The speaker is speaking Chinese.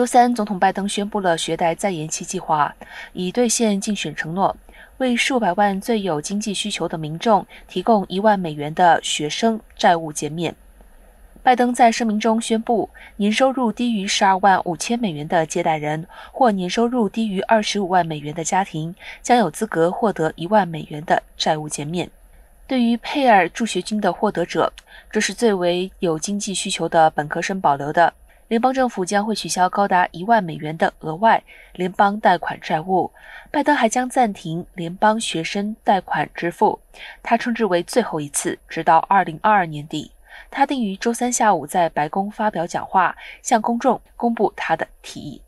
周三，总统拜登宣布了学贷再延期计划，以兑现竞选承诺，为数百万最有经济需求的民众提供一万美元的学生债务减免。拜登在声明中宣布，年收入低于十二万五千美元的借贷人或年收入低于二十五万美元的家庭将有资格获得一万美元的债务减免。对于佩尔助学金的获得者，这是最为有经济需求的本科生保留的。联邦政府将会取消高达一万美元的额外联邦贷款债务。拜登还将暂停联邦学生贷款支付，他称之为最后一次，直到二零二二年底。他定于周三下午在白宫发表讲话，向公众公布他的提议。